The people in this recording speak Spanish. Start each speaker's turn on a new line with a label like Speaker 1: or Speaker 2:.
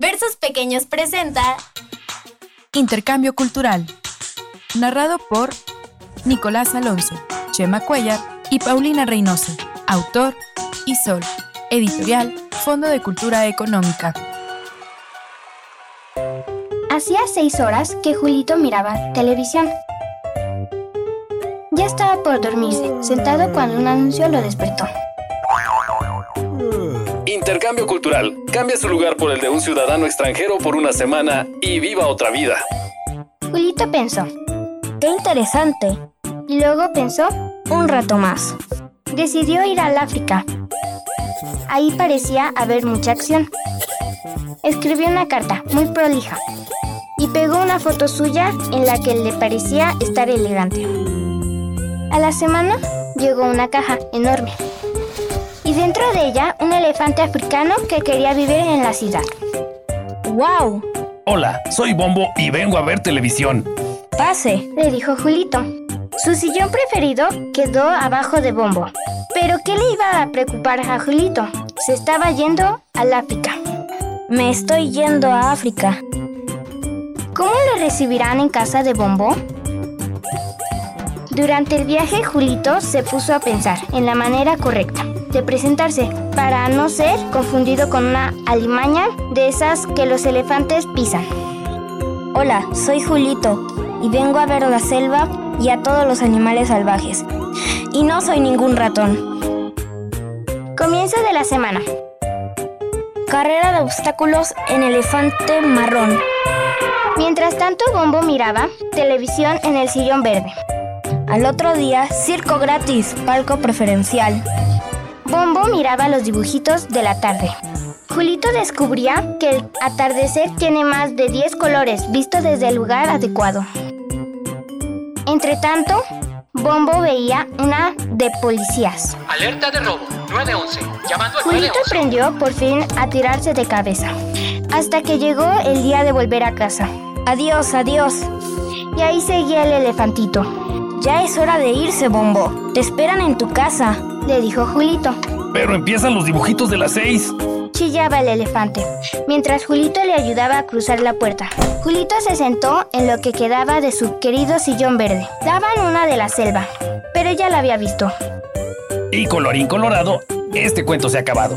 Speaker 1: Versos Pequeños presenta
Speaker 2: Intercambio Cultural. Narrado por Nicolás Alonso, Chema Cuellar y Paulina Reynoso. Autor Isol. Editorial Fondo de Cultura Económica.
Speaker 3: Hacía seis horas que Julito miraba televisión. Ya estaba por dormirse, sentado cuando un anuncio lo despertó.
Speaker 4: Intercambio cultural. Cambia su lugar por el de un ciudadano extranjero por una semana y viva otra vida.
Speaker 3: Julito pensó, qué interesante. Y luego pensó, un rato más. Decidió ir al África. Ahí parecía haber mucha acción. Escribió una carta muy prolija y pegó una foto suya en la que le parecía estar elegante. A la semana llegó una caja enorme y dentro de ella un elefante africano que quería vivir en la ciudad. ¡Wow!
Speaker 4: Hola, soy Bombo y vengo a ver televisión.
Speaker 3: Pase, le dijo Julito. Su sillón preferido quedó abajo de Bombo. Pero ¿qué le iba a preocupar a Julito? Se estaba yendo al África. Me estoy yendo a África. ¿Cómo le recibirán en casa de Bombo? Durante el viaje, Julito se puso a pensar en la manera correcta de presentarse para no ser confundido con una alimaña de esas que los elefantes pisan. Hola, soy Julito y vengo a ver la selva y a todos los animales salvajes. Y no soy ningún ratón. Comienzo de la semana. Carrera de obstáculos en elefante marrón. Mientras tanto, Bombo miraba televisión en el sillón verde. Al otro día, circo gratis, palco preferencial. Bombo miraba los dibujitos de la tarde. Julito descubría que el atardecer tiene más de 10 colores visto desde el lugar adecuado. Entre tanto, Bombo veía una de policías.
Speaker 5: Alerta de robo, 911. Llamando al
Speaker 3: Julito
Speaker 5: 911.
Speaker 3: aprendió por fin a tirarse de cabeza, hasta que llegó el día de volver a casa. Adiós, adiós. Y ahí seguía el elefantito. Ya es hora de irse, Bombo. Te esperan en tu casa, le dijo Julito.
Speaker 4: Pero empiezan los dibujitos de las seis.
Speaker 3: Chillaba el elefante, mientras Julito le ayudaba a cruzar la puerta. Julito se sentó en lo que quedaba de su querido sillón verde. Daban una de la selva, pero ya la había visto.
Speaker 4: Y colorín colorado, este cuento se ha acabado.